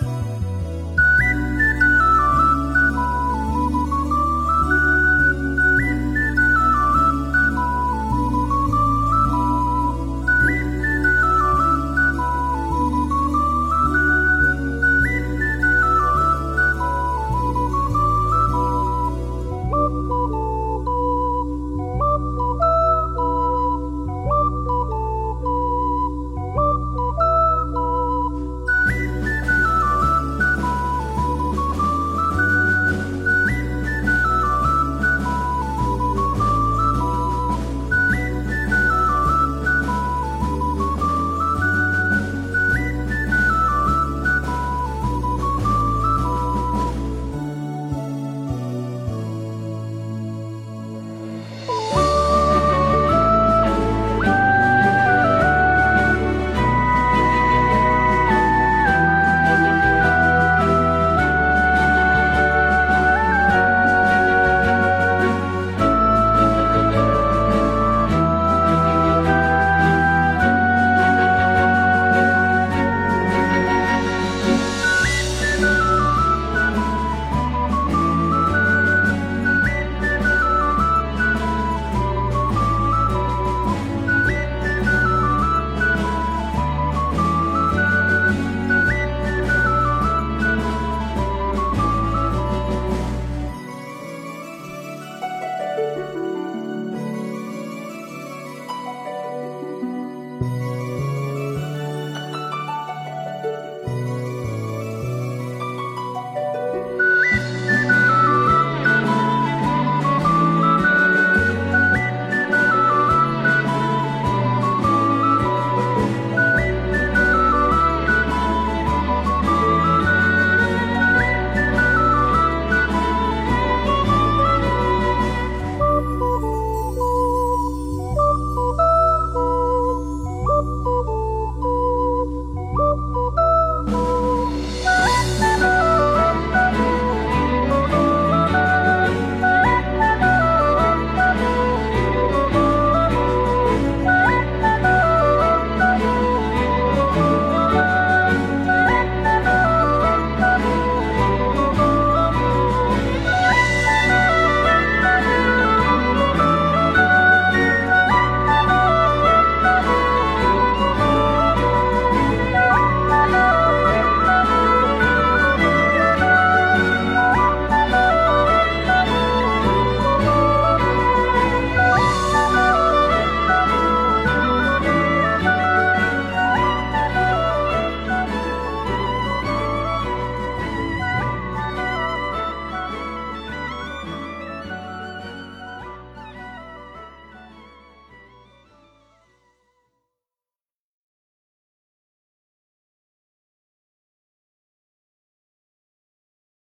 Bye.